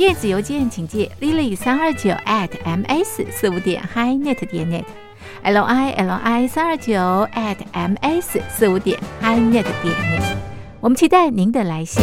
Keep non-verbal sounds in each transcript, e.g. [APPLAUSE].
电子邮件请寄 lily 三二九 at ms 四五点 hi.net 点 net，l i l i 三二九 at ms 四五点 hi.net 点 net。我们期待您的来信。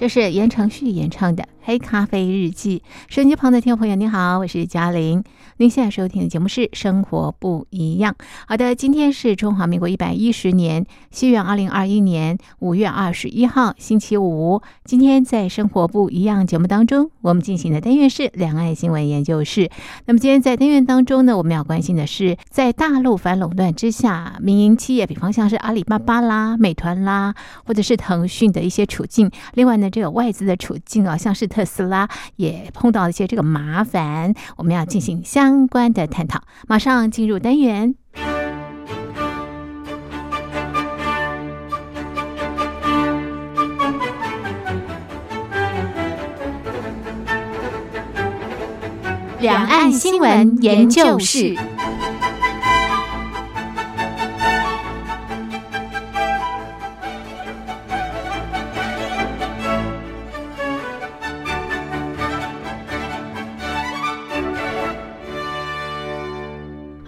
这是言承旭演唱的《黑咖啡日记》。手机旁的听众朋友，你好，我是嘉玲。您现在收听的节目是《生活不一样》。好的，今天是中华民国一百一十年西元二零二一年五月二十一号，星期五。今天在《生活不一样》节目当中，我们进行的单元是两岸新闻研究室。那么今天在单元当中呢，我们要关心的是，在大陆反垄断之下，民营企业，比方像是阿里巴巴啦、美团啦，或者是腾讯的一些处境。另外呢，这个外资的处境啊，像是特斯拉也碰到一些这个麻烦，我们要进行相相关的探讨。马上进入单元。两岸新闻研究室。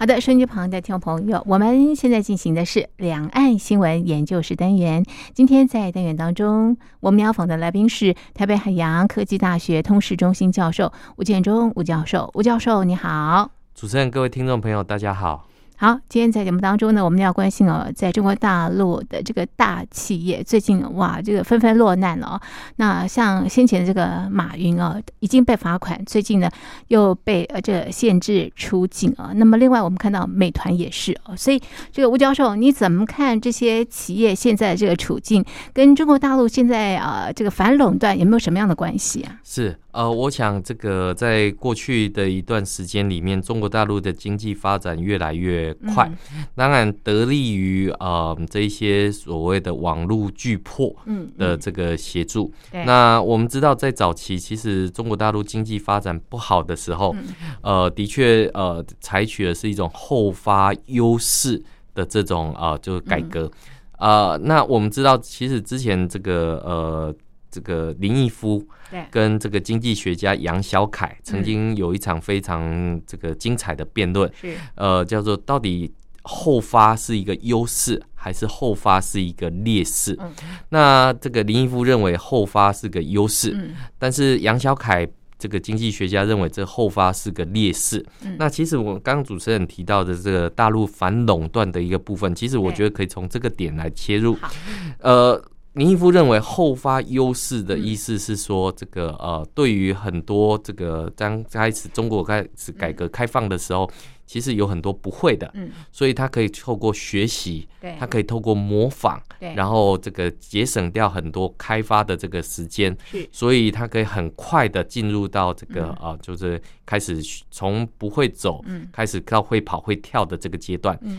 好的，收音机旁的听众朋友，我们现在进行的是两岸新闻研究室单元。今天在单元当中，我们要访的来宾是台北海洋科技大学通识中心教授吴建中吴教授。吴教授，你好！主持人、各位听众朋友，大家好。好，今天在节目当中呢，我们要关心哦，在中国大陆的这个大企业最近哇，这个纷纷落难了哦。那像先前这个马云啊，已经被罚款，最近呢又被呃这限制出境啊。那么另外我们看到美团也是哦，所以这个吴教授你怎么看这些企业现在这个处境，跟中国大陆现在啊这个反垄断有没有什么样的关系啊？是。呃，我想这个在过去的一段时间里面，中国大陆的经济发展越来越快，当然得力于呃这一些所谓的网络巨破的这个协助。那我们知道，在早期其实中国大陆经济发展不好的时候，呃，的确呃采取的是一种后发优势的这种啊，就是改革。呃，那我们知道，其实之前这个呃。这个林毅夫跟这个经济学家杨小凯曾经有一场非常这个精彩的辩论，是。呃叫做到底后发是一个优势还是后发是一个劣势？那这个林毅夫认为后发是个优势，但是杨小凯这个经济学家认为这后发是个劣势。那其实我刚刚主持人提到的这个大陆反垄断的一个部分，其实我觉得可以从这个点来切入，呃。林毅夫认为后发优势的意思是说，这个呃，对于很多这个刚开始中国开始改革开放的时候，其实有很多不会的，嗯，所以他可以透过学习，对，他可以透过模仿，对，然后这个节省掉很多开发的这个时间，是，所以他可以很快的进入到这个啊，就是开始从不会走，嗯，开始到会跑会跳的这个阶段，嗯。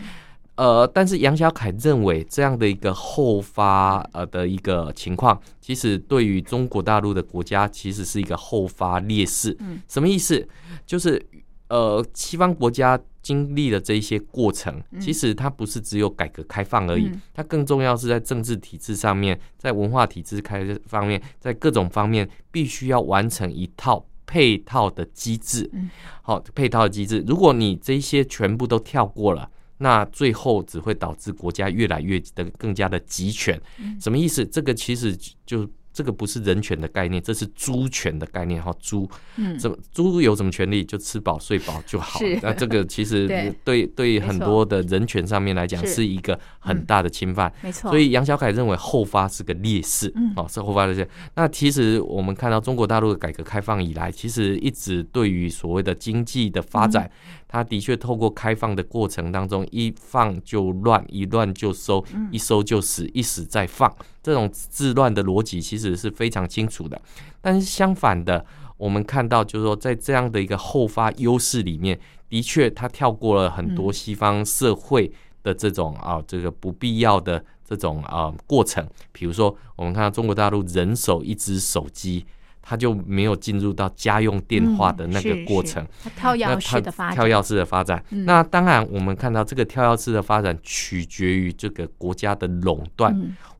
呃，但是杨小凯认为这样的一个后发呃的一个情况，其实对于中国大陆的国家其实是一个后发劣势。嗯，什么意思？就是呃，西方国家经历了这一些过程，其实它不是只有改革开放而已，它更重要是在政治体制上面，在文化体制开方面，在各种方面必须要完成一套配套的机制。嗯，好，配套的机制，如果你这些全部都跳过了。那最后只会导致国家越来越的更加的集权，什么意思？这个其实就。这个不是人权的概念，这是猪权的概念哈。猪，嗯，怎么猪有什么权利？就吃饱睡饱就好。那这个其实对对很多的人权上面来讲是一个很大的侵犯。没错。所以杨小凯认为后发是个劣势，哦，是后发的劣势。那其实我们看到中国大陆的改革开放以来，其实一直对于所谓的经济的发展，它的确透过开放的过程当中，一放就乱，一乱就收，一收就死，一死再放。这种治乱的逻辑其实是非常清楚的，但是相反的，我们看到就是说，在这样的一个后发优势里面，的确他跳过了很多西方社会的这种啊，这个不必要的这种啊过程。比如说，我们看到中国大陆人手一只手机。他就没有进入到家用电话的那个过程，跳跃式的发展。跳跃式的发展。那当然，我们看到这个跳跃式的发展取决于这个国家的垄断。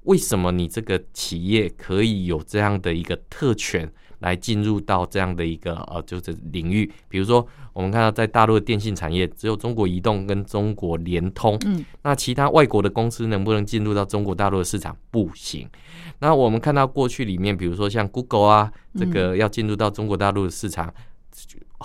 为什么你这个企业可以有这样的一个特权？来进入到这样的一个呃，就是领域，比如说我们看到在大陆的电信产业，只有中国移动跟中国联通，嗯，那其他外国的公司能不能进入到中国大陆的市场？不行。那我们看到过去里面，比如说像 Google 啊，这个要进入到中国大陆的市场。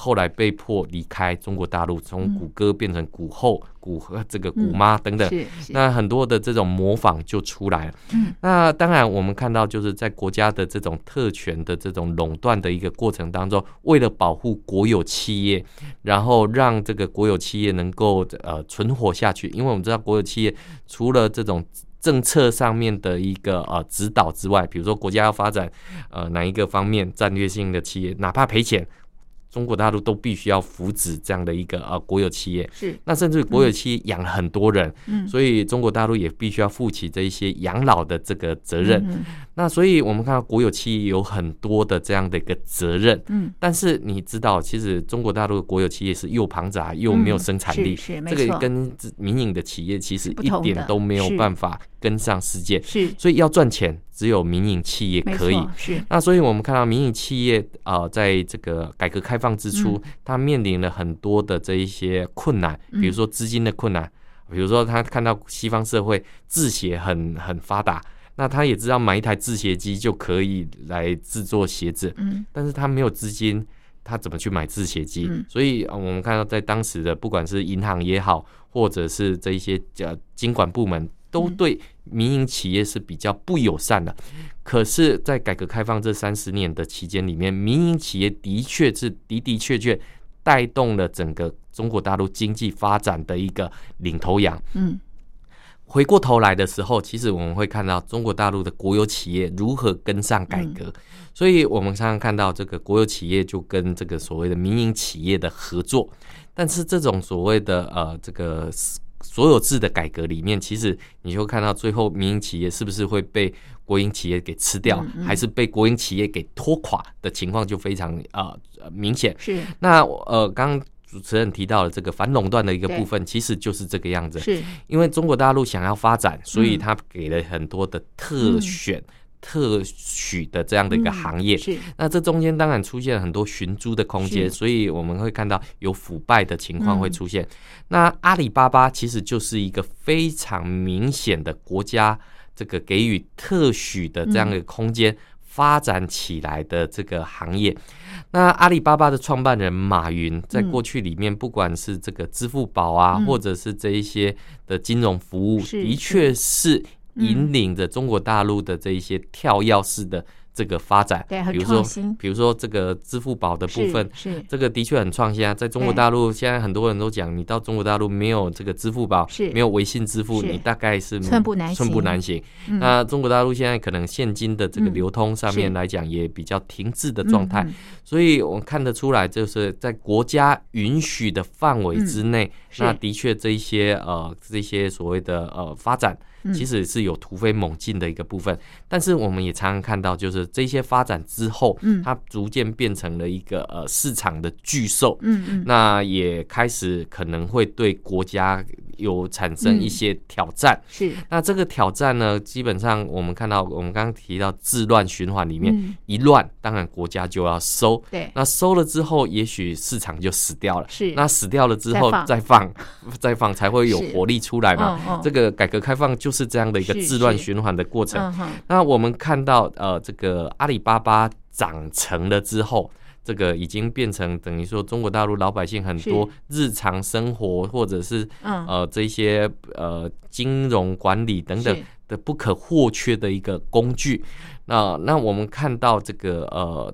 后来被迫离开中国大陆，从谷歌变成谷后、谷和这个谷妈等等，那很多的这种模仿就出来了。那当然，我们看到就是在国家的这种特权的这种垄断的一个过程当中，为了保护国有企业，然后让这个国有企业能够呃存活下去，因为我们知道国有企业除了这种政策上面的一个呃指导之外，比如说国家要发展呃哪一个方面战略性的企业，哪怕赔钱。中国大陆都必须要扶持这样的一个呃国有企业，是，那甚至国有企业养了很多人，嗯，所以中国大陆也必须要负起这一些养老的这个责任。嗯那所以我们看到国有企业有很多的这样的一个责任，嗯，但是你知道，其实中国大陆的国有企业是又庞杂又没有生产力，这个跟民营的企业其实一点都没有是。办法跟上世界，是所以要赚钱，只有民营企业可以。是，那所以我们看到民营企业呃，在这个改革开放之初，嗯它面临了很多的这一些困难，嗯比如说资金的困难，比如说他看到西方社会制鞋很很发达，那他也知道买一台制鞋机就可以来制作鞋子，嗯但是他没有资金。他怎么去买制鞋机？嗯所以呃我们看到，在当时的不管是银行也好，或者是这一些呃监管部门，都嗯对民营企业是比较不友善的。可是，在改革开放这三十年的期间里面，民营企业的确是的的确确带动了整个中国大陆经济发展的一个领头羊。嗯。回过头来的时候，其实我们会看到中国大陆的国有企业如何跟上改革，嗯。所以我们常常看到这个国有企业就跟这个所谓的民营企业的合作，但是这种所谓的呃这个所有制的改革里面，其实你就看到最后民营企业是不是会被国营企业给吃掉，嗯嗯。还是被国营企业给拖垮的情况就非常呃呃明显。是。那呃刚刚主持人提到了这个反垄断的一个部分，其实就是这个样子。是。因为中国大陆想要发展，所以嗯。他给了很多的特选、特许的这样的一个行业。嗯是那这中间当然出现了很多寻租的空间，所以我们会看到有腐败的情况嗯会出现。那阿里巴巴其实就是一个非常明显的国家这个给予特许的这样的一个空间。发展起来的这个行业，那阿里巴巴的创办人马云在过去里面，不管是这个支付宝啊，嗯或者是这一些的金融服务，的确是嗯引领着中国大陆的这一些跳跃式的这个发展。比如说比如说这个支付宝的部分，是是这个的确很创新啊。在中国大陆，现在很多人都讲，你到中国大陆没有这个支付宝，是没有微信支付，你大概是寸步难行寸步难行。嗯那中国大陆现在可能现金的这个嗯流通上面来讲，也比较停滞的状态。所以我们看得出来，就是在国家允许的范围之内，嗯那的确这一些呃这些所谓的呃发展，嗯其实是有突飞猛进的一个部分。但是我们也常常看到，就是这些发展之后，嗯。它逐渐变成了一个呃市场的巨兽，嗯嗯。那也开始可能会对国家有产生嗯一些挑战。是那这个挑战呢，基本上我们看到，我们刚刚提到治乱循环里面，嗯一乱，当然国家就要收。对那收了之后，也许市场就死掉了。是那死掉了之后再放再放，才会有活力出来嘛。这个改革开放就是这样的一个是治乱循环的过程。那我们看到，呃，这个阿里巴巴长成了之后，这个已经变成等于说中国大陆老百姓很多日常生活或者是嗯呃这些呃金融管理等等的不可或缺的一个工具。那那我们看到这个呃。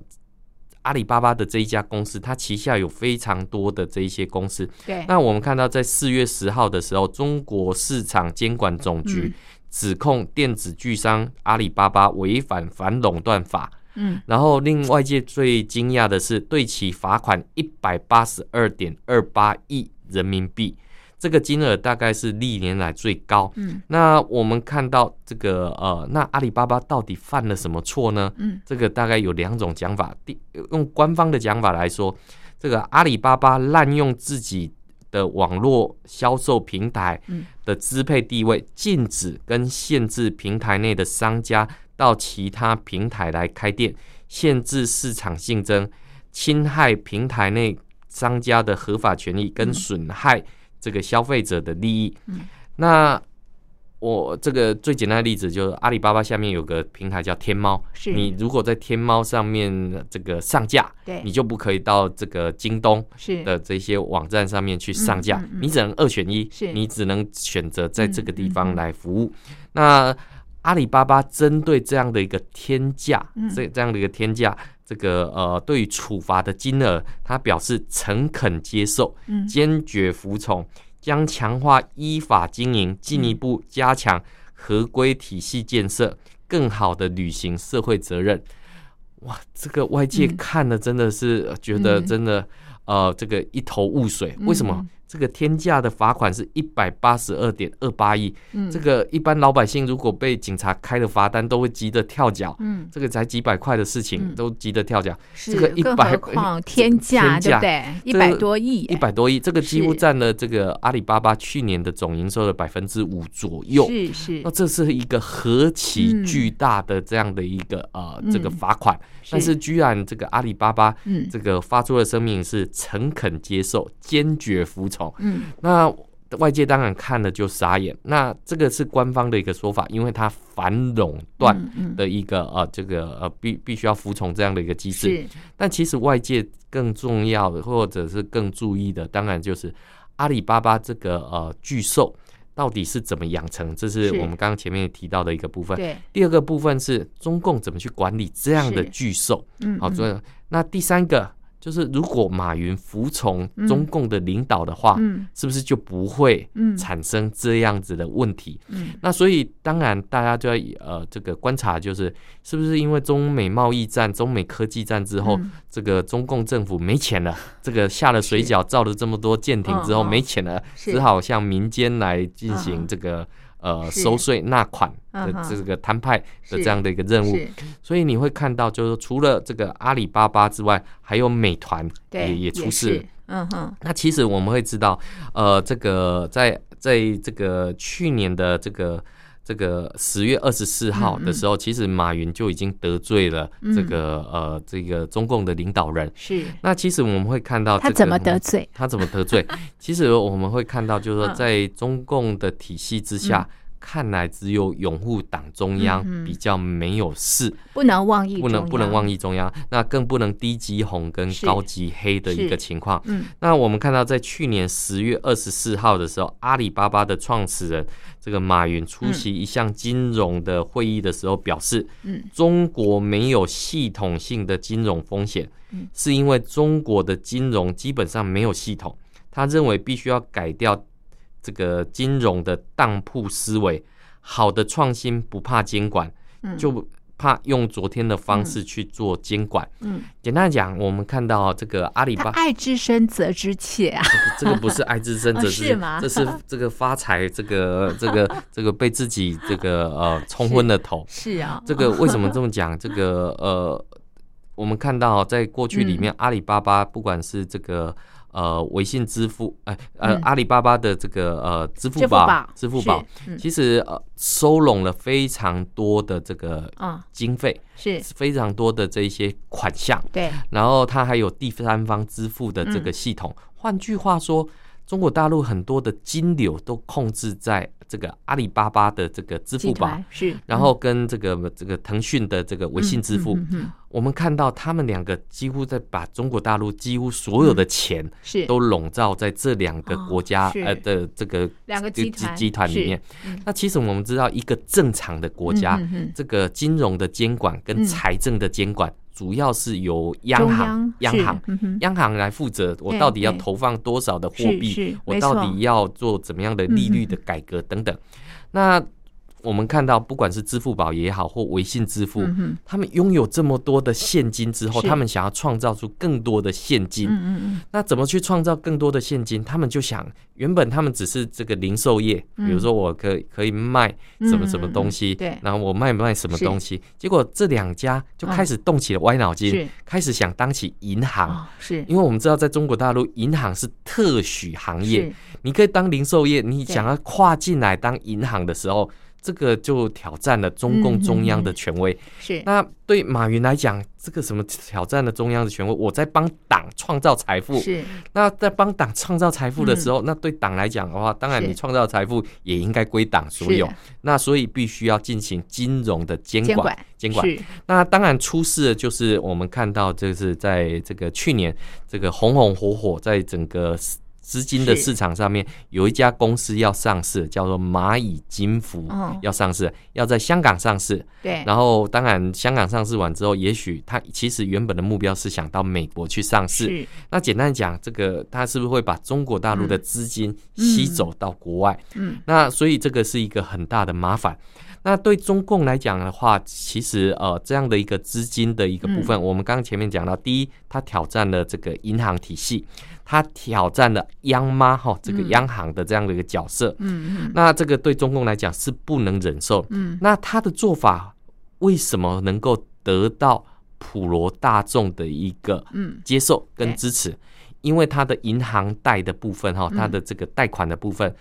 阿里巴巴的这一家公司，它旗下有非常多的这一些公司。对那我们看到，在四月十号的时候，中国市场监管总局嗯指控电子巨商阿里巴巴违反反垄断法，嗯然后令外界最惊讶的是，对其罚款一百八十二点二八亿人民币，这个金额大概是历年来最高。嗯那我们看到这个呃，那阿里巴巴到底犯了什么错呢？嗯这个大概有两种讲法。第用官方的讲法来说，这个阿里巴巴滥用自己的网络销售平台嗯的支配地位，禁止跟限制平台内的商家到其他平台来开店，限制市场竞争，侵害平台内商家的合法权益，跟损害这个消费者的利益。嗯。那我这个最简单的例子就是阿里巴巴下面有个平台叫天猫，是。你如果在天猫上面这个上架，对。你就不可以到这个京东是。的这些网站上面去上架，嗯嗯嗯。你只能二选一是，你只能选择在这个地方嗯。来服务。那阿里巴巴针对这样的一个天价，嗯。这这样的一个天价，这个呃，对于处罚的金额，他表示诚恳接受，嗯。坚决服从，将强化依法经营，进一步加强合规体系建设，更好的履行社会责任。哇，这个外界看了真的是觉得真的，呃，这个一头雾水。为什么这个天价的罚款是一百八十二点二八亿？嗯，这个一般老百姓如果被警察开了罚单，都会急得跳脚。嗯，这个才几百块的事情，都急得跳脚。这个一百况 [LAUGHS] 天价，对不对？一百多亿，一百多亿，这个几乎占了这个阿里巴巴去年的总营收的百分之五左右。是是，那这是一个何其巨大的这样的一个呃这个罚款。但是居然这个阿里巴巴，嗯，这个发出的声明是诚恳接受，坚决服从，嗯，那外界当然看了就傻眼。那这个是官方的一个说法，因为它反垄断的一个呃这个呃必必须要服从这样的一个机制。但其实外界更重要的或者是更注意的，当然就是阿里巴巴这个呃巨兽。到底是怎么养成？这是我们刚刚前面提到的一个部分。对，第二个部分是中共怎么去管理这样的巨兽。嗯，好，所以那第三个。就是如果马云服从中共的领导的话，是不是就不会产生这样子的问题？那所以当然大家就要呃这个观察，就是是不是因为中美贸易战、中美科技战之后，这个中共政府没钱了，这个下了水饺造了这么多舰艇之后没钱了，只好向民间来进行这个。呃，收税纳款的这个摊派的这样的一个任务，所以你会看到，就是除了这个阿里巴巴之外，还有美团也也出事。嗯哼，那其实我们会知道，呃，这个在在这个去年的这个。这个十月二十四号的时候，其实马云就已经得罪了这个呃这个中共的领导人。是。那其实我们会看到他怎么得罪？他怎么得罪？[LAUGHS] 其实我们会看到，就是说在中共的体系之下。看来只有拥护党中央比较没有事，不能妄议，不能不能妄议中央，那更不能低级红跟高级黑的一个情况。嗯，那我们看到在去年十月二十四号的时候，阿里巴巴的创始人这个马云出席一项金融的会议的时候表示，嗯，中国没有系统性的金融风险，嗯，是因为中国的金融基本上没有系统，他认为必须要改掉。这个金融的当铺思维，好的创新不怕监管，就怕用昨天的方式去做监管。嗯，简单讲，我们看到这个阿里巴巴，爱之深则之切啊，这个不是爱之深则之切，这是这个发财，这个 [LAUGHS] 这个这个被自己这个呃冲昏了头。是啊，这个为什么这么讲？这个呃，我们看到在过去里面，阿里巴巴不管是这个。呃，微信支付，哎，呃，阿里巴巴的这个呃支付宝，支付宝，其实呃收拢了非常多的这个经费，是。非常多的这一些款项，对，然后它还有第三方支付的这个系统，换句话说。中国大陆很多的金流都控制在这个阿里巴巴的这个支付宝，是，然后跟这个这个腾讯的这个微信支付，我们看到他们两个几乎在把中国大陆几乎所有的钱是。都笼罩在这两个国家呃的这个两个集团集团里面。那其实我们知道，一个正常的国家，这个金融的监管跟财政的监管。主要是由央行、央行、央行来负责。我到底要投放多少的货币？我到底要做怎么样的利率的改革等等？那。我们看到，不管是支付宝也好，或微信支付，他们拥有这么多的现金之后，他们想要创造出更多的现金。那怎么去创造更多的现金？他们就想，原本他们只是这个零售业，比如说我可可以卖什么什么东西，对，然后我卖不卖什么东西？结果这两家就开始动起了歪脑筋，开始想当起银行。是，因为我们知道，在中国大陆，银行是特许行业，你可以当零售业，你想要跨进来当银行的时候。这个就挑战了中共中央的权威。是那对马云来讲，这个什么挑战了中央的权威？我在帮党创造财富。是那在帮党创造财富的时候，那对党来讲的话，当然你创造财富也应该归党所有。那所以必须要进行金融的监管。监管。那当然出事的就是我们看到，就是在这个去年这个红红火火，在整个。资金的市场上面有一家公司要上市，叫做蚂蚁金服哦要上市，要在香港上市。对，然后，当然香港上市完之后，也许它其实原本的目标是想到美国去上市。是那简单讲，这个它是不是会把中国大陆的资金吸走到国外？嗯那所以这个是一个很大的麻烦。那对中共来讲的话，其实呃这样的一个资金的一个部分，我们刚刚前面讲到，第一，它挑战了这个银行体系，它挑战了央妈哈这个央行的这样的一个角色。嗯嗯那这个对中共来讲是不能忍受。嗯那他的做法为什么能够得到普罗大众的一个嗯接受跟支持？因为他的银行贷的部分哈，嗯它的这个贷款的部分，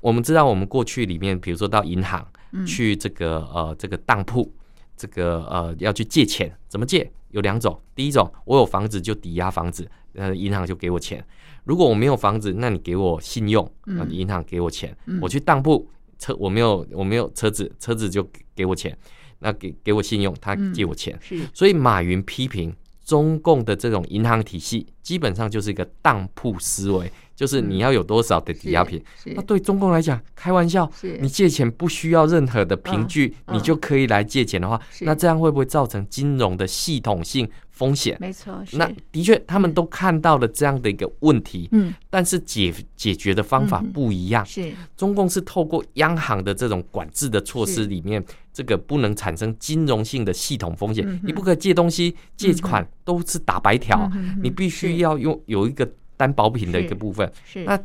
我们知道我们过去里面，比如说到银行嗯去这个呃这个当铺，这个呃要去借钱，怎么借？有两种，第一种我有房子就抵押房子，呃银行就给我钱；如果我没有房子，那你给我信用，银行给我钱。嗯我去当铺车我没有我没有车子，车子就给给我钱，那给给我信用，他嗯借我钱。是所以马云批评中共的这种银行体系，基本上就是一个当铺思维，就是你要有多少的抵押品。那对中共来讲，开玩笑，你借钱不需要任何的凭据，嗯你就可以来借钱的话，那这样会不会造成金融的系统性风险？没错，那的确，他们都看到了这样的一个问题，嗯但是解解决的方法嗯不一样。是中共是透过央行的这种管制的措施里面，这个不能产生金融性的系统风险。嗯你不可以借东西、借款都是打白条，你必须要用有一个担保品的一个部分。是。那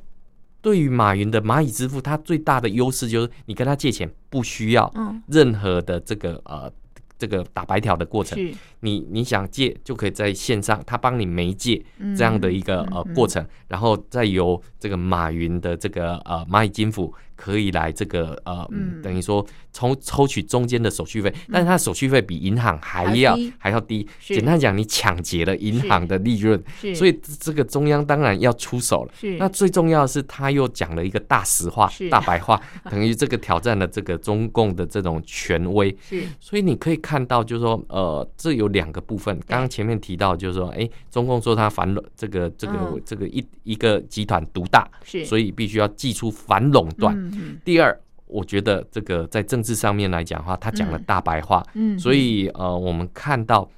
对于马云的蚂蚁支付，它最大的优势就是你跟他借钱不需要嗯。任何的这个呃这个打白条的过程，你你想借就可以在线上，他帮你媒介嗯这样的一个呃嗯。过程，然后再由这个马云的这个呃蚂蚁金服可以来这个呃嗯。等于说抽抽取中间的手续费，但是它手续费比银行还还要低。还要低。简单讲，你抢劫了银行的利润，是，所以这个中央当然要出手了。是。那最重要的是，他又讲了一个大实话、大白话，[LAUGHS] 等于这个挑战了这个中共的这种权威。是。所以你可以看到，就是说，呃，这有两个部分。刚刚前面提到，就是说，哎，中共说他反垄这个这个、嗯。这个一一个集团独大，是，所以必须要祭出反垄断。嗯嗯第二，我觉得这个在政治上面来讲的话，他讲了嗯。大白话，嗯，所以呃，我们看到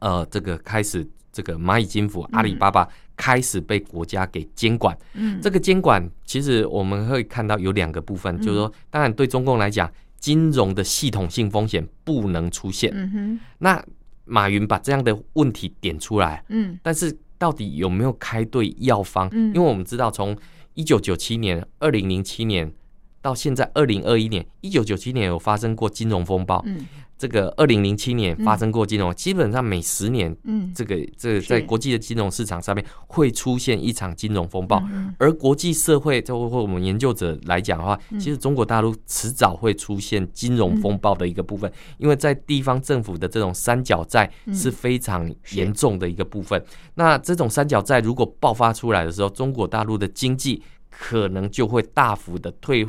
呃，这个开始这个蚂蚁金服、阿里巴巴开始被国家给监管。嗯。这个监管其实我们会看到有两个部分，就是说，当然对中共来讲，金融的系统性风险不能出现。嗯哼。那马云把这样的问题点出来，嗯。但是到底有没有开对药方？嗯。因为我们知道，从一九九七年、二零零七年到现在二零二一年，一九九七年有发生过金融风暴，嗯。这个二零零七年发生过金融，基本上每十年嗯，这个这个在国际的金融市场上面会出现一场金融风暴，嗯而国际社会，就或我们研究者来讲的话，嗯。其实中国大陆迟早会出现金融风暴的一个部分，因为在地方政府的这种三角债嗯。是非常严重的一个部分。那这种三角债如果爆发出来的时候，中国大陆的经济可能就会大幅的退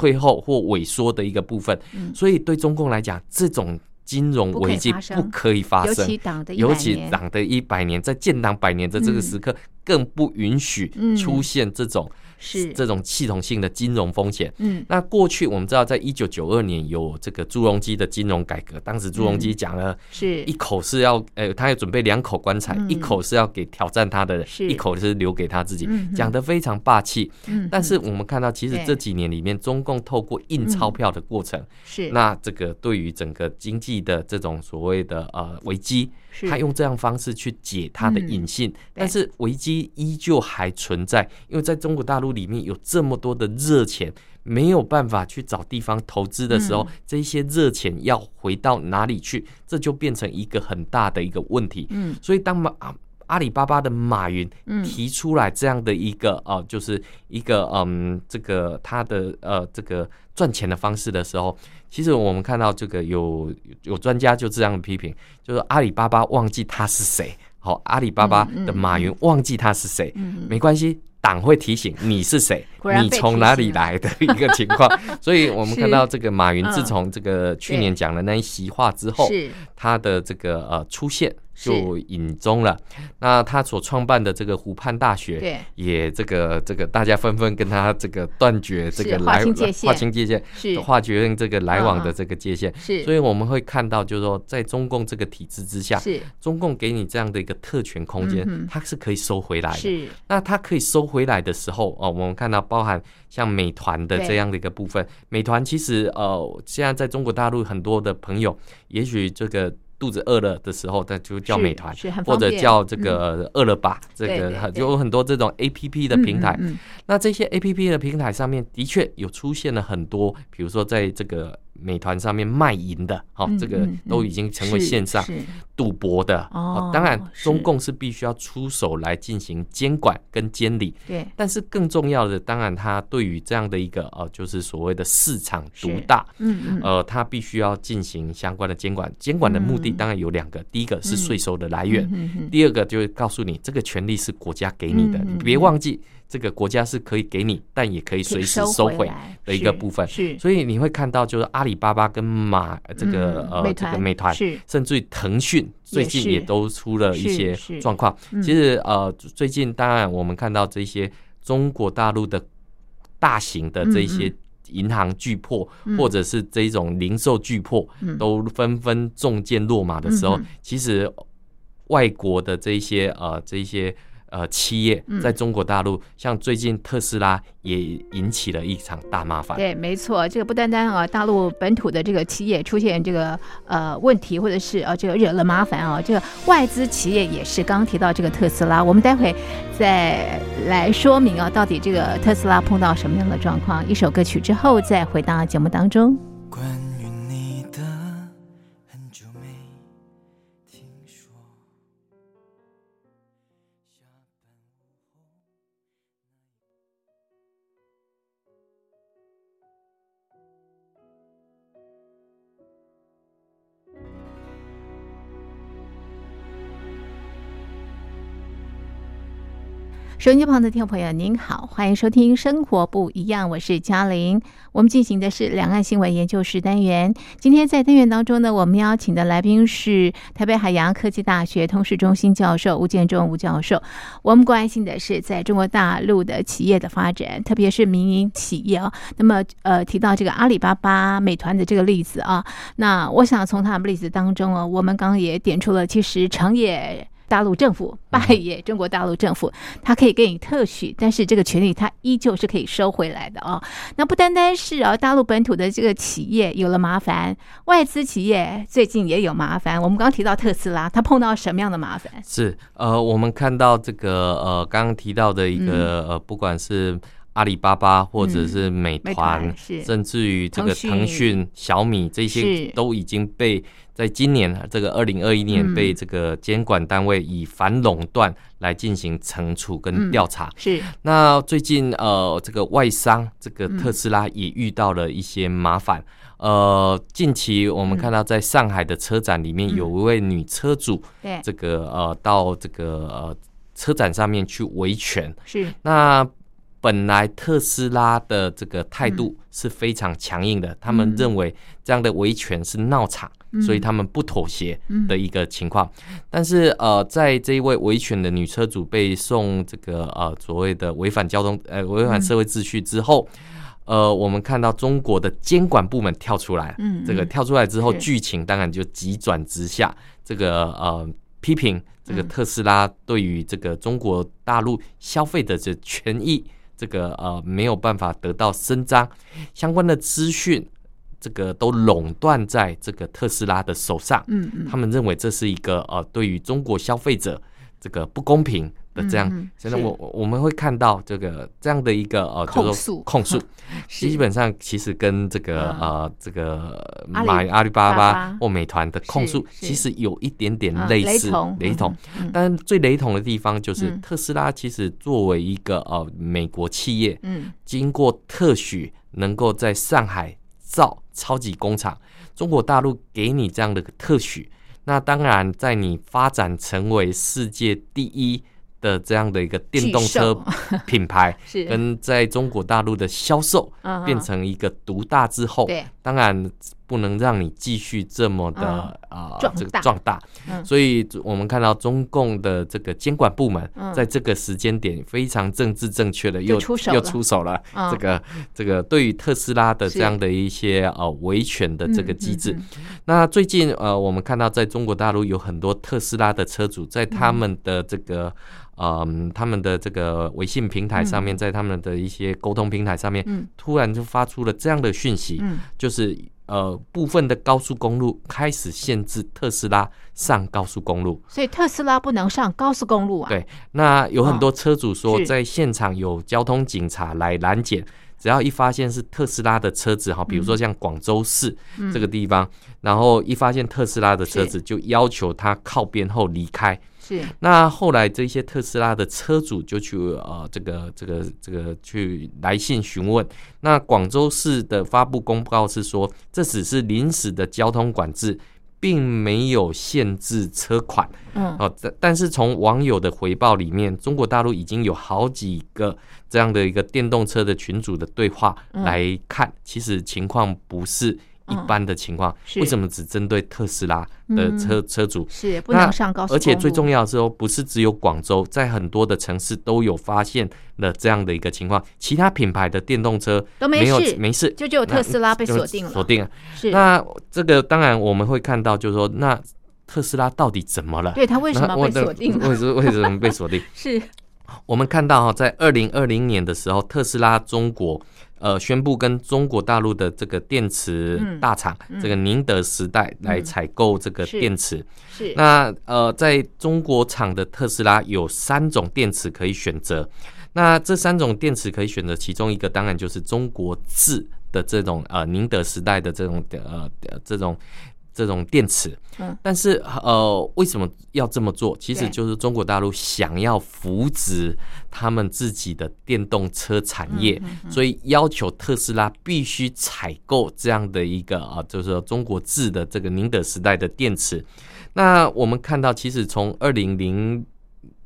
退后或萎缩的一个部分。嗯所以对中共来讲，这种金融危机不可以发生尤其。党的尤其党的一百年，在建党百年的这个时刻，更不允许嗯出现这种、是。这种系统性的金融风险。嗯。那过去我们知道，在一九九二年有这个朱镕基的金融改革，当时朱镕基讲了是。一口是要，呃，他要准备两口棺材，嗯。一口是要给挑战他的人，是。一口是留给他自己嗯，讲得非常霸气。嗯但是我们看到，其实对。这几年里面，中共透过印钞票的过程，是。那这个对于整个经济的这种所谓的呃危机，是他用这样方式去解他的隐性，但是危机依旧还存在，因为在中国大陆里面有这么多的热钱，没有办法去找地方投资的时候，嗯。这些热钱要回到哪里去，这就变成一个很大的一个问题。嗯。所以当阿里巴巴的马云嗯。提出来这样的一个呃，就是一个嗯，这个他的呃这个赚钱的方式的时候，其实我们看到这个有有专家就这样批评，就是阿里巴巴忘记他是谁，好、阿里巴巴的马云忘记他是谁，嗯没关系。党会提醒你是谁你从哪里来的一个情况，[LAUGHS] 所以我们看到这个马云嗯自从这个去年讲了那一席话之后，是。他的这个呃出现就隐踪了。那他所创办的这个湖畔大学，对，也这个这个大家纷纷跟他这个断绝这个是划来清界限。划清界限，是。划绝这个来往的这个界限。是，所以我们会看到，就是说，在中共这个体制之下，是。中共给你这样的一个特权空间它是可以收回来的。是。那它可以收回来的时候，哦，我们看到包含像美团的这样的一个部分，美团其实呃，现在在中国大陆很多的朋友，也许这个肚子饿了的时候，那就叫美团，或者叫这个饿了吧，这个对有很多这种 A P P 的平台。那这些 A P P 的平台上面的确有出现了很多，比如说在这个美团上面卖淫的，好、嗯这个嗯都已经成为线上赌博的。哦当然中共是必须要出手来进行监管跟监理，对。但是更重要的，当然它对于这样的一个呃，就是所谓的市场独大。嗯嗯。呃，它必须要进行相关的监管，监管的目的嗯。当然有两个，第一个是税收的来源，第二个就是告诉你这个权利是国家给你的，你别忘记这个国家是可以给你，但也可以随时收回的一个部分。是所以你会看到，就是阿里巴巴跟马这个、呃这个团美团，甚至于腾讯最近也都出了一些状况。嗯其实呃，最近当然我们看到这些中国大陆的大型的这些嗯银行巨破，嗯或者是这种零售巨破，嗯都纷纷中箭落马的时候，其实外国的这一些呃这一些。呃，企业嗯在中国大陆，像最近特斯拉也引起了一场大麻烦。对，没错，这个不单单啊，大陆本土的这个企业出现这个呃问题，或者是呃这个惹了麻烦啊，这个外资企业也是。刚刚提到这个特斯拉，我们待会再来说明啊，到底这个特斯拉碰到什么样的状况。一首歌曲之后再回到节目当中。关收音机旁的听众朋友，您好，欢迎收听《生活不一样》，我是嘉玲。我们进行的是两岸新闻研究室单元。今天在单元当中呢，我们邀请的来宾是台北海洋科技大学通识中心教授吴建中吴教授。我们关心的是在中国大陆的企业的发展，特别是民营企业啊。那么呃，提到这个阿里巴巴、美团的这个例子啊，那我想从他们例子当中啊，我们刚刚也点出了，其实成也。大陆政府拜也中国大陆政府，他可以给你特许，但是这个权利他依旧是可以收回来的啊。那不单单是啊，大陆本土的这个企业有了麻烦，外资企业最近也有麻烦。我们刚刚提到特斯拉，它碰到什么样的麻烦？是呃，我们看到这个呃，刚刚提到的一嗯个、呃，不管是阿里巴巴或者是美美团，甚至于这个腾讯、小米这些都已经被在今年这个二零二一年嗯。被这个监管单位以反垄断来进行惩处跟嗯调查。是。那最近呃，这个外商这个嗯特斯拉也遇到了一些麻烦。呃，近期我们看到在上海的车展里面，嗯。有一位女车主，对，这个呃到这个呃车展上面去维权。是。那本来特斯拉的这个态度是非常强硬的，他们认为这样的维权是闹场，嗯。所以他们不妥协嗯的一个情况。但是呃，在这一位维权的女车主被送这个呃所谓的违反交通呃违反社会秩序之后。呃，我们看到中国的监管部门跳出来，嗯这个嗯跳出来之后，是。剧情当然就急转直下，这个呃批评这个嗯。特斯拉对于这个中国大陆消费者的权益，这个呃没有办法得到伸张，相关的资讯，这个都垄断在这个特斯拉的手上。嗯嗯，他们认为这是一个呃对于中国消费者这个不公平的这样现在是。我我们会看到这个这样的一个呃，就是控诉。控诉，[LAUGHS] 基本上其实跟这个嗯呃这个阿里马阿里巴巴或美团的控诉，其实有一点点啊类似雷同。但最雷同的地方就是嗯。特斯拉其实作为一个呃美国企业，嗯。经过特许能够在上海造超级工厂，中国大陆给你这样的特许，那当然在你发展成为世界第一的这样的一个电动车品牌，[LAUGHS] 是。跟在中国大陆的销售变成一个独大之后，对。当然不能让你继续这么的啊、这个壮大。嗯。所以我们看到中共的这个监管部门嗯。在这个时间点非常政治正确的又出手又出手了。嗯。这个这个对于特斯拉的这样的一些呃维权的这个机制，那最近呃，我们看到在中国大陆有很多特斯拉的车主在他们的这个。嗯，他们的这个微信平台上面，在他们的一些沟通平台上面，嗯突然就发出了这样的讯息，嗯就是呃，部分的高速公路开始限制特斯拉上高速公路。所以特斯拉不能上高速公路啊。对，那有很多车主说，在现场有交通警察来拦截，只要一发现是特斯拉的车子哈，比如说像广州市嗯这个地方，然后一发现特斯拉的车子，就要求他靠边后离开。是。那后来这些特斯拉的车主就去呃这个这个这个去来信询问，那广州市的发布公告是说，这只是临时的交通管制，并没有限制车款。嗯。哦，但但是从网友的回报里面，中国大陆已经有好几个这样的一个电动车的群组的对话嗯。来看，其实情况不是一般的情况。是为什么只针对特斯拉的车、车主？是不能上高速，而且最重要的是哦，不是只有广州，在很多的城市都有发现了这样的一个情况，其他品牌的电动车都没有事没事，就只有特斯拉被锁定了锁定了。是那这个当然我们会看到，就是说，那特斯拉到底怎么了？对他为什么被锁定了为什么为什么被锁定？[LAUGHS] 是我们看到哈，在二零二零年的时候，特斯拉中国呃宣布跟中国大陆的这个电池嗯大厂、这个宁德时代来采购这个电池。是那呃，在中国厂的特斯拉有三种电池可以选择。那这三种电池可以选择，其中一个当然就是中国制的这种呃宁德时代的这种呃呃这种这种电池。嗯，但是呃，为什么要这么做？其实就是中国大陆想要扶植他们自己的电动车产业，嗯所以要求特斯拉必须采购这样的一个啊，就是说中国制的这个宁德时代的电池。那我们看到，其实从二零零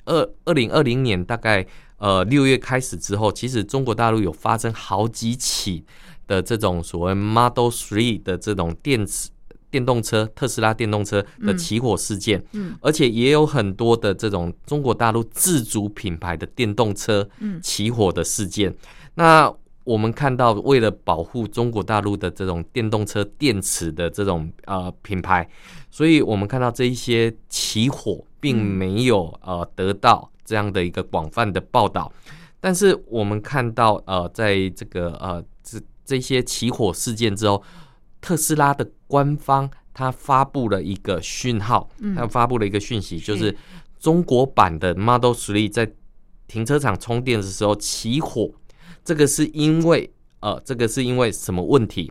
二二零二零年大概呃六月开始之后，其实中国大陆有发生好几起的这种所谓 Model Three 的这种电池。电动车，特斯拉电动车的起火事件，嗯而且也有很多的这种中国大陆自主品牌的电动车嗯起火的事件。那我们看到，为了保护中国大陆的这种电动车电池的这种呃品牌，所以我们看到这一些起火并没有呃得到这样的一个广泛的报道。但是我们看到呃，在这个呃这这些起火事件之后，特斯拉的官方它发布了一个讯号，嗯。它发布了一个讯息，就是中国版的 Model Three 在停车场充电的时候起火，这个是因为呃，这个是因为什么问题？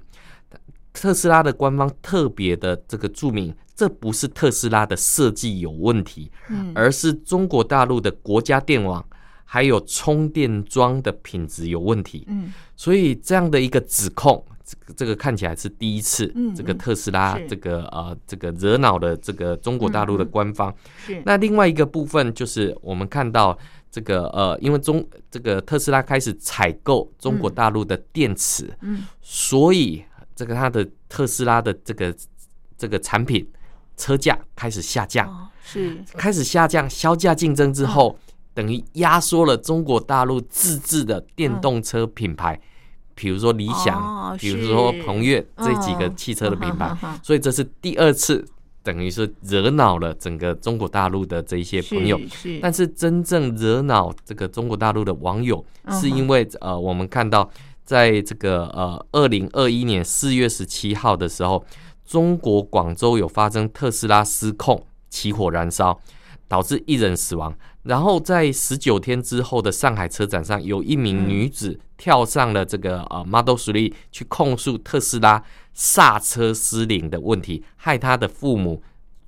特斯拉的官方特别的这个注明，这不是特斯拉的设计有问题，嗯。而是中国大陆的国家电网还有充电桩的品质有问题。嗯。所以这样的一个指控，这个这个看起来是第一次，嗯这个嗯特斯拉是。这个呃这个惹恼了这个中国大陆的官方。是。那另外一个部分就是我们看到这个呃，因为中这个特斯拉开始采购中国大陆的电池，嗯所以这个它的特斯拉的这个这个产品车价开始下降。哦是。开始下降，销价竞争之后，等于压缩了中国大陆自制的电动车品牌，比如说理想，哦比如说是。鹏越这几个嗯汽车的品牌，所以这是第二次，等于是惹恼了整个中国大陆的这一些朋友。是是。但是真正惹恼这个中国大陆的网友，是因为呃，我们看到在这个呃二零二一年四月十七号的时候，中国广州有发生特斯拉失控起火燃烧，导致一人死亡。然后在十九天之后的上海车展上，有一名女子跳上了这个呃 Model Three 去控诉特斯拉刹车失灵的问题，害她的父母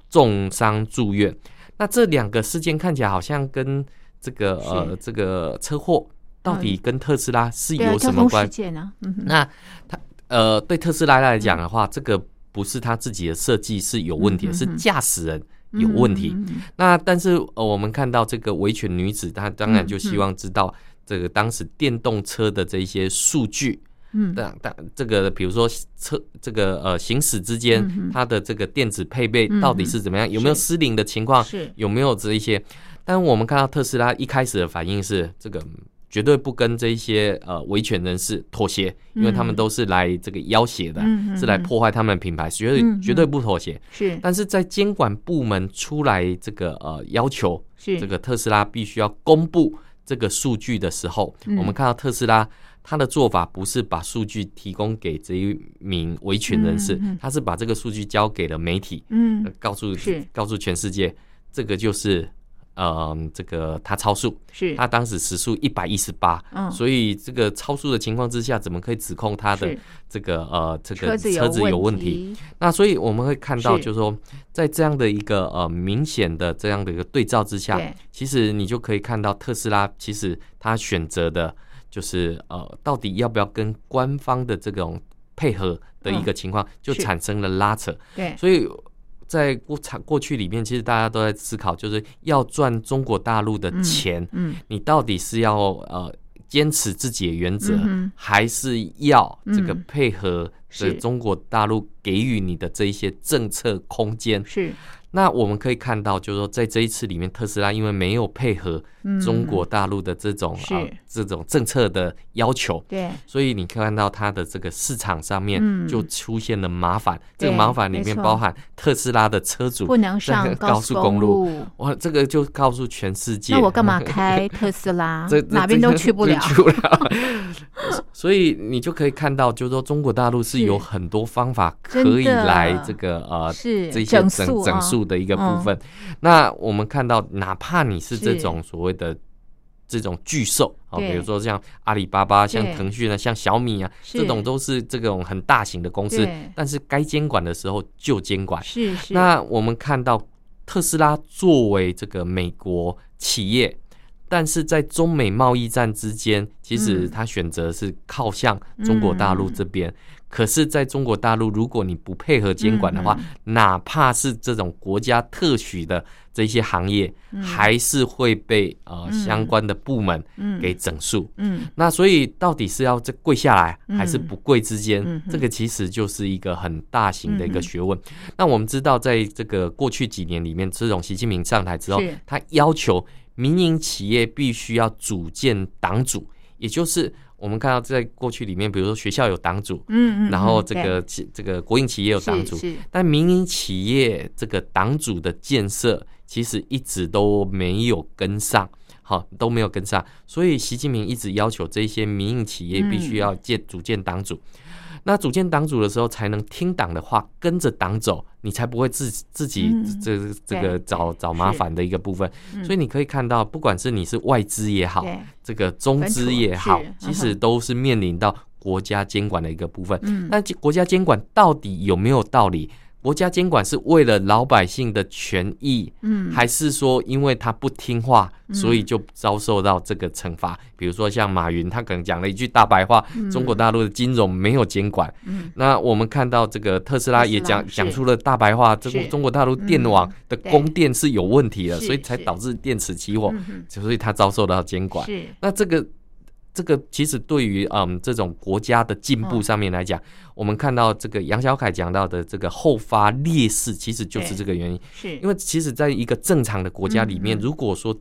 重伤住院。那这两个事件看起来好像跟这个呃这个车祸到底跟特斯拉是有什么关？交通事？件啊，嗯那他呃，对特斯拉来讲的话，这个不是他自己的设计是有问题，是驾驶人有问题。嗯嗯嗯那但是呃，我们看到这个维权女子，她当然就嗯希望知道这个当时电动车的这一些数据，嗯但但这个比如说车这个呃行驶之间它的这个电子配备嗯到底是怎么样？有没有失灵的情况？是有没有这一些？但我们看到特斯拉一开始的反应是这个。绝对不跟这一些呃维权人士妥协，因为他们嗯都是来这个要挟的，是来嗯破坏他们的品牌，绝对、绝对不妥协。是。但是在监管部门出来这个呃要求，是。这个特斯拉必须要公布这个数据的时候，嗯。我们看到特斯拉他的做法不是把数据提供给这一名维权人士，嗯嗯他是把这个数据交给了媒体，嗯。呃告诉告诉全世界，这个就是呃这个他超速，是。他当时时速一百一十八，嗯。所以这个超速的情况之下，怎么可以指控他的这个呃这个车子有问问题？那所以我们会看到，就是说，在这样的一个呃明显的这样的一个对照之下，其实你就可以看到特斯拉其实他选择的就是呃，到底要不要跟官方的这种配合的一个情况，就产生了拉扯。对。所以在过场过去里面，其实大家都在思考，就是要赚中国大陆的钱，嗯。你到底是要呃坚持自己的原则，嗯还是要这个嗯配合是。的中国大陆给予你的这一些政策空间？是。那我们可以看到，就是说在这一次里面，特斯拉因为没有配合嗯。中国大陆的这种啊、是这种政策的要求，对所以你看到它的这个市场上面嗯就出现了麻烦。这个麻烦里面包含特斯拉的车主不能上高 [LAUGHS] 高速公路路。哇，这个就告诉全世界，那我干嘛开特斯拉 [LAUGHS] 这？这哪边都去不了。去不了。所以你就可以看到，就是说中国大陆是是有很多方法可以的来这个呃是这些整整数的一个部嗯分。那我们看到，哪怕你是这是种所谓的。这种巨兽啊，比如说像阿里巴巴、像对腾讯啊、像小米啊，是。这种都是这种很大型的公司，但是该监管的时候就监管。是是，那我们看到特斯拉作为这个美国企业，但是在中美贸易战之间，其实嗯。它选择是靠向中国大陆这边。可是，在中国大陆，如果你不配合监管的话，嗯哪怕是这种国家特许的这些行业，还是会被呃嗯。相关的部门嗯。给整肃。嗯。那所以到底是要这跪下来，嗯还是不跪之间，这个其实就是一个很大型的一个学问。那我们知道，在这个过去几年里面，这种习近平上台之后，他要求民营企业必须要组建党组，也就是我们看到在过去里面，比如说学校有党组，嗯嗯，然后嗯这个企这个国营企业有党组，但民营企业这个党组的建设，其实一直都没有跟上，好都没有跟上，所以习近平一直要求这些民营企业必须要建组建党组。那组建党组的时候，才能听党的话，跟着党走，你才不会自自己嗯这这个找找麻烦的一个部分。嗯所以你可以看到，不管是你是外资也好，这个中资也好其实都是面临到国家监管的一个部分。嗯那国家监管到底有没有道理？国家监管是为了老百姓的权益，嗯。还是说因为他不听话，所以就遭受到这个惩罚？比如说像马云，他可能讲了一句大白话：中国大陆的金融没有监管。嗯。那我们看到这个特斯拉也讲讲出了大白话，这个中国大陆电网的供电是有问题的，是所以才是。导致电池起火，所以他遭受到监管。是。那这个这个其实对于嗯这种国家的进步嗯。上面来讲，我们看到这个杨小凯讲到的这个后发劣势，其实就是对这个原因。是，因为其实在一个正常的国家里面，如果说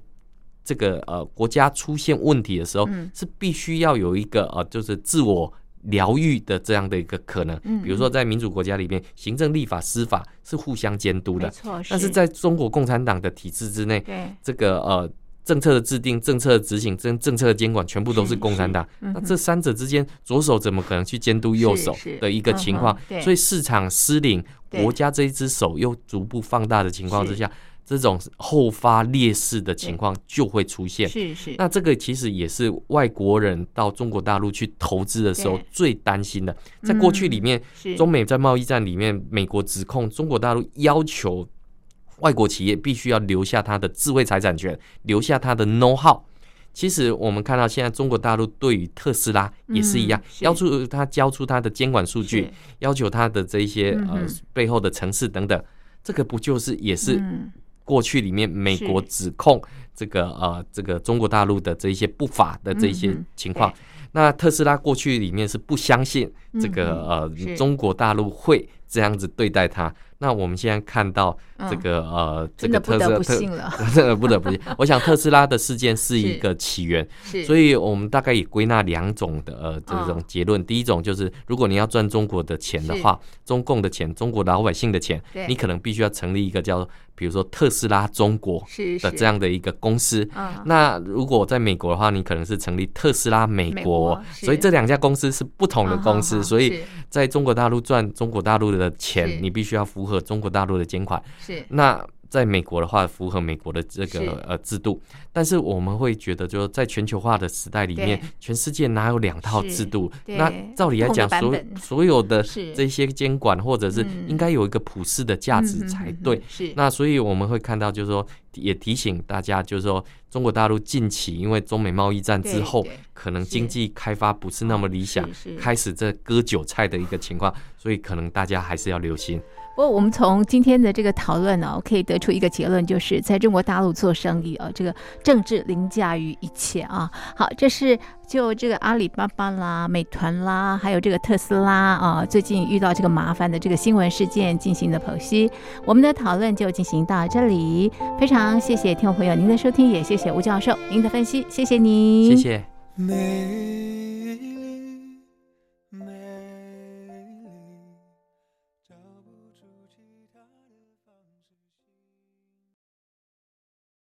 这个呃国家出现问题的时候，嗯。是必须要有一个呃就是自我。疗愈的这样的一个可能，嗯比如说在民主国家里面，行政、立法、司法是互相监督的，没错，但是在中国共产党的体制之内，对。这个呃政策的制定、政策的执行、政政策的监管，全部都是是共产党。嗯那这三者之间，左手怎么可能去监督右手的一个情况所以市场失灵，国家这一只手又逐步放大的情况之下，这种后发劣势的情况就会出现。是是，那这个其实也是外国人到中国大陆去投资的时候最担心的。在过去里面，是。中美在贸易战里面，美国指控中国大陆要求外国企业必须要留下它的智慧财产权，留下它的 know how。其实我们看到现在中国大陆对于特斯拉也是一样，嗯要求他交出他的监管数据，要求他的这一些呃背后的城市等等，这个不就是也是嗯过去里面美国指控这个呃这个中国大陆的这一些不法的这一些情况？那特斯拉过去里面是不相信这个嗯呃中国大陆会这样子对待它。那我们现在看到这个呃这个特斯拉特不信了，[LAUGHS] 真的不得不信。[LAUGHS] 我想特斯拉的事件是一个起源，所以以我们大概也归纳两种的呃这种嗯结论。第一种就是，如果你要赚中国的钱的话，中共的钱，中国老百姓的钱，你可能必须要成立一个叫比如说特斯拉中国的这样的一个公司。嗯。那如果在美国的话，你可能是成立特斯拉美美国，所以这两家公司是不同的公司，所以在中国大陆赚中国大陆的是。钱，你必须要符合中国大陆的监管。是。那在美国的话，符合美国的这个呃制度，但是我们会觉得，就是在全球化的时代里面，全世界哪有两套制度？那照理来讲，所所有的这些监管或者是嗯。应该有一个普世的价值嗯才对。嗯嗯是那所以我们会看到，就是说，也提醒大家，就是说，中国大陆近期因为中美贸易战之后可能经济开发不是那么理想开始这割韭菜的一个情况，所以可能大家还是要留心。不过，我们从今天的这个讨论呢、可以得出一个结论，就是在中国大陆做生意啊，这个政治凌驾于一切啊。好，这是就这个阿里巴巴啦、美团啦，还有这个特斯拉啊，最近遇到这个麻烦的这个新闻事件进行的剖析。我们的讨论就进行到这里，非常谢谢听众朋友您的收听，也谢谢吴教授您的分析，谢谢您，谢谢。每